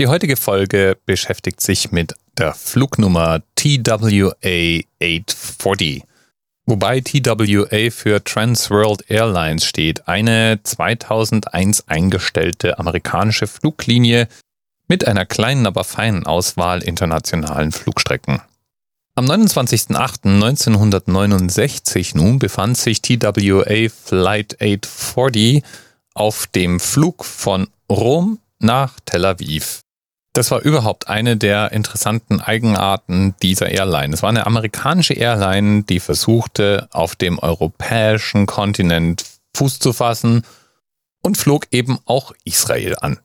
Die heutige Folge beschäftigt sich mit der Flugnummer TWA 840. Wobei TWA für Trans World Airlines steht, eine 2001 eingestellte amerikanische Fluglinie mit einer kleinen, aber feinen Auswahl internationalen Flugstrecken. Am 29.08.1969 nun befand sich TWA Flight 840 auf dem Flug von Rom nach Tel Aviv. Das war überhaupt eine der interessanten Eigenarten dieser Airline. Es war eine amerikanische Airline, die versuchte, auf dem europäischen Kontinent Fuß zu fassen und flog eben auch Israel an.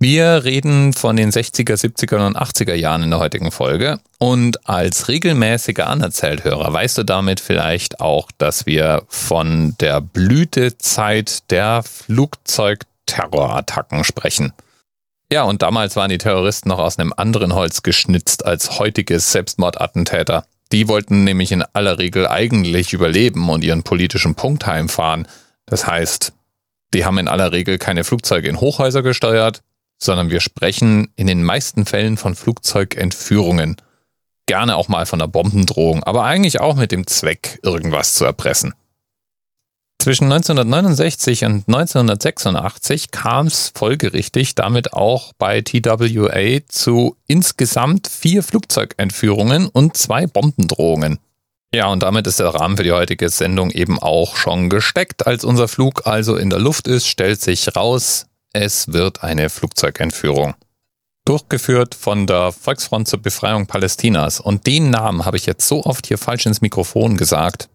Wir reden von den 60er, 70er und 80er Jahren in der heutigen Folge. Und als regelmäßiger Anerzählhörer weißt du damit vielleicht auch, dass wir von der Blütezeit der Flugzeugterrorattacken sprechen. Ja, und damals waren die Terroristen noch aus einem anderen Holz geschnitzt als heutige Selbstmordattentäter. Die wollten nämlich in aller Regel eigentlich überleben und ihren politischen Punkt heimfahren. Das heißt, die haben in aller Regel keine Flugzeuge in Hochhäuser gesteuert, sondern wir sprechen in den meisten Fällen von Flugzeugentführungen. Gerne auch mal von einer Bombendrohung, aber eigentlich auch mit dem Zweck, irgendwas zu erpressen. Zwischen 1969 und 1986 kam es folgerichtig damit auch bei TWA zu insgesamt vier Flugzeugentführungen und zwei Bombendrohungen. Ja, und damit ist der Rahmen für die heutige Sendung eben auch schon gesteckt. Als unser Flug also in der Luft ist, stellt sich raus, es wird eine Flugzeugentführung. Durchgeführt von der Volksfront zur Befreiung Palästinas. Und den Namen habe ich jetzt so oft hier falsch ins Mikrofon gesagt.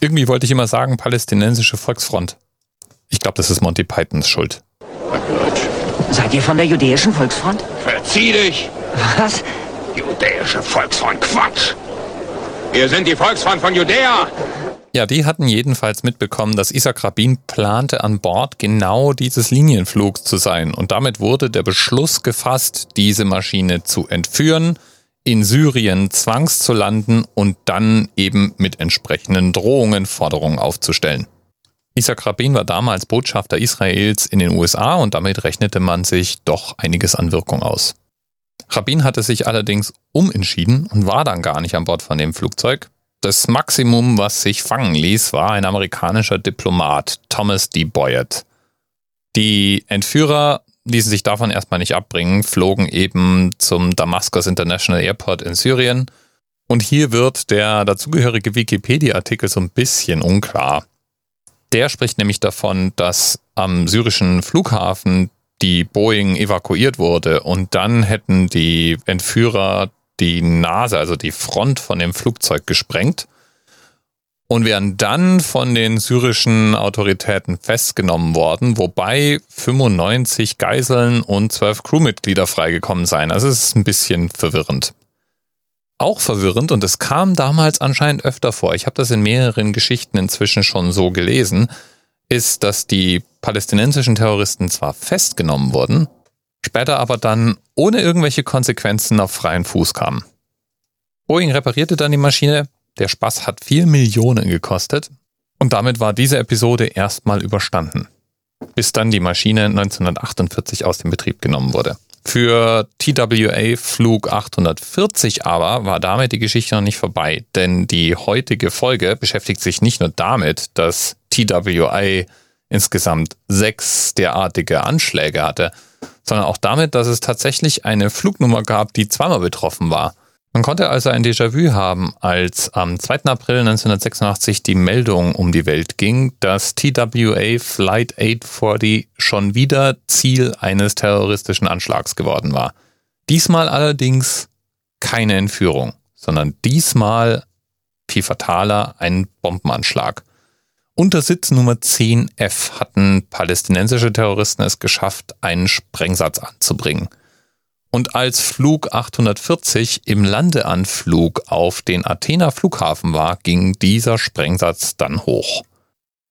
Irgendwie wollte ich immer sagen, palästinensische Volksfront. Ich glaube, das ist Monty Pythons Schuld. Seid ihr von der jüdischen Volksfront? Verzieh dich! Was? Judäische Volksfront, Quatsch! Wir sind die Volksfront von Judäa! Ja, die hatten jedenfalls mitbekommen, dass Isaac Rabin plante, an Bord genau dieses Linienflugs zu sein. Und damit wurde der Beschluss gefasst, diese Maschine zu entführen, in Syrien zwangs zu landen und dann eben mit entsprechenden Drohungen Forderungen aufzustellen. Isaac Rabin war damals Botschafter Israels in den USA und damit rechnete man sich doch einiges an Wirkung aus. Rabin hatte sich allerdings umentschieden und war dann gar nicht an Bord von dem Flugzeug. Das Maximum, was sich fangen ließ, war ein amerikanischer Diplomat, Thomas D. Boyett. Die Entführer ließen sich davon erstmal nicht abbringen, flogen eben zum Damascus International Airport in Syrien. Und hier wird der dazugehörige Wikipedia-Artikel so ein bisschen unklar. Der spricht nämlich davon, dass am syrischen Flughafen die Boeing evakuiert wurde und dann hätten die Entführer die Nase, also die Front von dem Flugzeug gesprengt und wären dann von den syrischen Autoritäten festgenommen worden, wobei 95 Geiseln und 12 Crewmitglieder freigekommen seien. Also es ist ein bisschen verwirrend. Auch verwirrend, und es kam damals anscheinend öfter vor, ich habe das in mehreren Geschichten inzwischen schon so gelesen, ist, dass die palästinensischen Terroristen zwar festgenommen wurden, später aber dann ohne irgendwelche Konsequenzen auf freien Fuß kamen. Boeing reparierte dann die Maschine, der Spaß hat 4 Millionen gekostet und damit war diese Episode erstmal überstanden, bis dann die Maschine 1948 aus dem Betrieb genommen wurde. Für TWA Flug 840 aber war damit die Geschichte noch nicht vorbei, denn die heutige Folge beschäftigt sich nicht nur damit, dass TWA insgesamt sechs derartige Anschläge hatte, sondern auch damit, dass es tatsächlich eine Flugnummer gab, die zweimal betroffen war. Man konnte also ein Déjà-vu haben, als am 2. April 1986 die Meldung um die Welt ging, dass TWA Flight 840 schon wieder Ziel eines terroristischen Anschlags geworden war. Diesmal allerdings keine Entführung, sondern diesmal viel fataler ein Bombenanschlag. Unter Sitz Nummer 10F hatten palästinensische Terroristen es geschafft, einen Sprengsatz anzubringen. Und als Flug 840 im Landeanflug auf den Athener Flughafen war, ging dieser Sprengsatz dann hoch.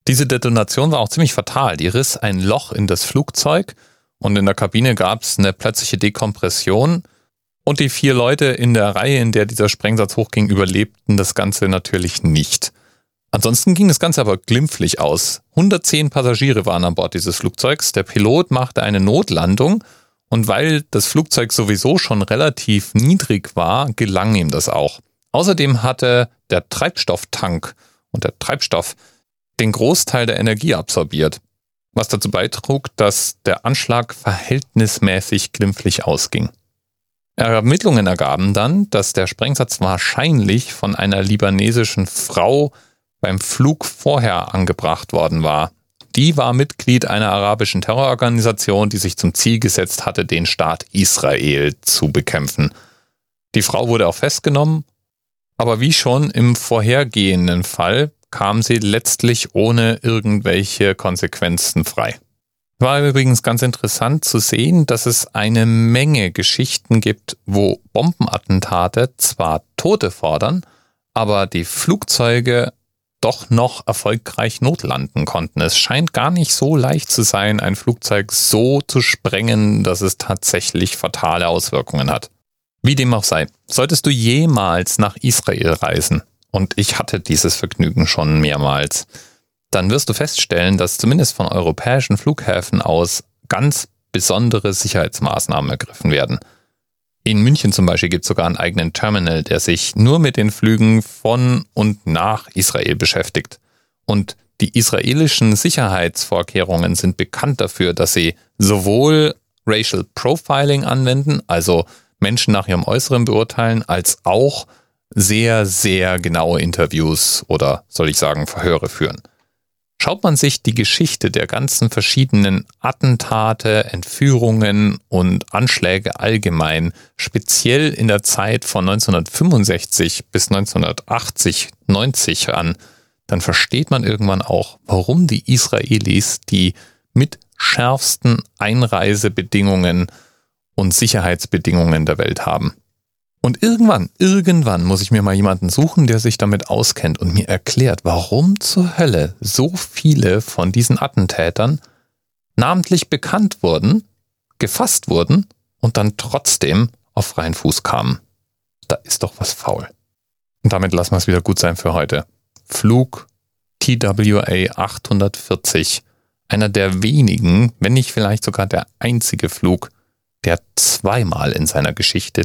Diese Detonation war auch ziemlich fatal. Die riss ein Loch in das Flugzeug und in der Kabine gab es eine plötzliche Dekompression. Und die vier Leute in der Reihe, in der dieser Sprengsatz hochging, überlebten das Ganze natürlich nicht. Ansonsten ging das Ganze aber glimpflich aus. 110 Passagiere waren an Bord dieses Flugzeugs. Der Pilot machte eine Notlandung Und weil das Flugzeug sowieso schon relativ niedrig war, gelang ihm das auch. Außerdem hatte der Treibstofftank und der Treibstoff den Großteil der Energie absorbiert, was dazu beitrug, dass der Anschlag verhältnismäßig glimpflich ausging. Ermittlungen ergaben dann, dass der Sprengsatz wahrscheinlich von einer libanesischen Frau beim Flug vorher angebracht worden war. Die war Mitglied einer arabischen Terrororganisation, die sich zum Ziel gesetzt hatte, den Staat Israel zu bekämpfen. Die Frau wurde auch festgenommen, aber wie schon im vorhergehenden Fall kam sie letztlich ohne irgendwelche Konsequenzen frei. War übrigens ganz interessant zu sehen, dass es eine Menge Geschichten gibt, wo Bombenattentate zwar Tote fordern, aber die Flugzeuge doch noch erfolgreich notlanden konnten. Es scheint gar nicht so leicht zu sein, ein Flugzeug so zu sprengen, dass es tatsächlich fatale Auswirkungen hat. Wie dem auch sei, solltest du jemals nach Israel reisen, und ich hatte dieses Vergnügen schon mehrmals, dann wirst du feststellen, dass zumindest von europäischen Flughäfen aus ganz besondere Sicherheitsmaßnahmen ergriffen werden. In München zum Beispiel gibt es sogar einen eigenen Terminal, der sich nur mit den Flügen von und nach Israel beschäftigt. Und die israelischen Sicherheitsvorkehrungen sind bekannt dafür, dass sie sowohl Racial Profiling anwenden, also Menschen nach ihrem Äußeren beurteilen, als auch sehr, sehr genaue Interviews oder soll ich sagen Verhöre führen. Schaut man sich die Geschichte der ganzen verschiedenen Attentate, Entführungen und Anschläge allgemein, speziell in der Zeit von 1965 bis 1980, 90 an, dann versteht man irgendwann auch, warum die Israelis die mit schärfsten Einreisebedingungen und Sicherheitsbedingungen der Welt haben. Und irgendwann, irgendwann muss ich mir mal jemanden suchen, der sich damit auskennt und mir erklärt, warum zur Hölle so viele von diesen Attentätern namentlich bekannt wurden, gefasst wurden und dann trotzdem auf freien Fuß kamen. Da ist doch was faul. Und damit lassen wir es wieder gut sein für heute. Flug TWA 840, einer der wenigen, wenn nicht vielleicht sogar der einzige Flug, der zweimal in seiner Geschichte